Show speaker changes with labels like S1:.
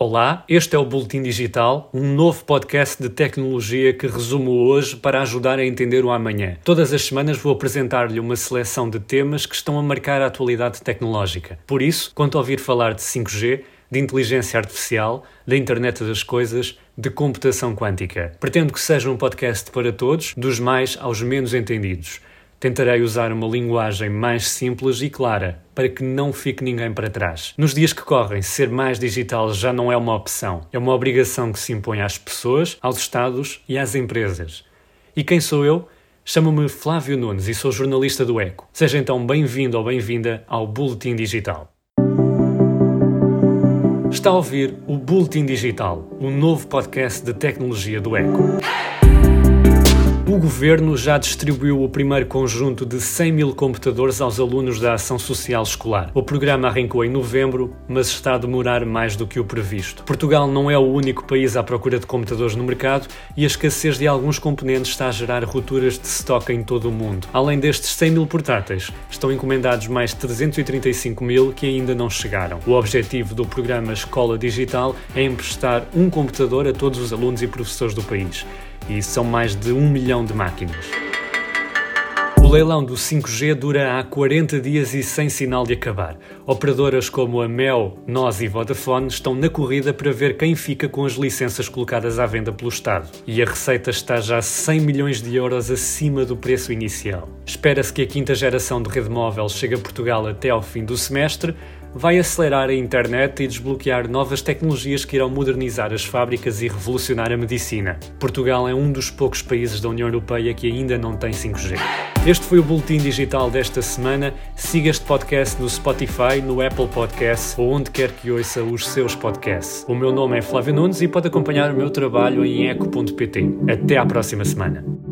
S1: Olá, este é o Boletim Digital, um novo podcast de tecnologia que resumo hoje para ajudar a entender o amanhã. Todas as semanas vou apresentar-lhe uma seleção de temas que estão a marcar a atualidade tecnológica. Por isso, quanto a ouvir falar de 5G, de inteligência artificial, da internet das coisas, de computação quântica. Pretendo que seja um podcast para todos, dos mais aos menos entendidos. Tentarei usar uma linguagem mais simples e clara para que não fique ninguém para trás. Nos dias que correm, ser mais digital já não é uma opção, é uma obrigação que se impõe às pessoas, aos Estados e às empresas. E quem sou eu? Chamo-me Flávio Nunes e sou jornalista do Eco. Seja então bem-vindo ou bem-vinda ao Boletim Digital. Está a ouvir o Boletim Digital, o novo podcast de tecnologia do Eco. O governo já distribuiu o primeiro conjunto de 100 mil computadores aos alunos da Ação Social Escolar. O programa arrancou em novembro, mas está a demorar mais do que o previsto. Portugal não é o único país à procura de computadores no mercado e a escassez de alguns componentes está a gerar rupturas de estoque em todo o mundo. Além destes 100 mil portáteis, estão encomendados mais 335 mil que ainda não chegaram. O objetivo do programa Escola Digital é emprestar um computador a todos os alunos e professores do país e são mais de um milhão de máquinas. O leilão do 5G dura há 40 dias e sem sinal de acabar. Operadoras como a Mel, Nós e Vodafone estão na corrida para ver quem fica com as licenças colocadas à venda pelo Estado. E a receita está já 100 milhões de euros acima do preço inicial. Espera-se que a quinta geração de rede móvel chegue a Portugal até ao fim do semestre, vai acelerar a internet e desbloquear novas tecnologias que irão modernizar as fábricas e revolucionar a medicina. Portugal é um dos poucos países da União Europeia que ainda não tem 5G. Este foi o boletim digital desta semana. Siga este podcast no Spotify, no Apple Podcasts ou onde quer que ouça os seus podcasts. O meu nome é Flávio Nunes e pode acompanhar o meu trabalho em eco.pt. Até à próxima semana.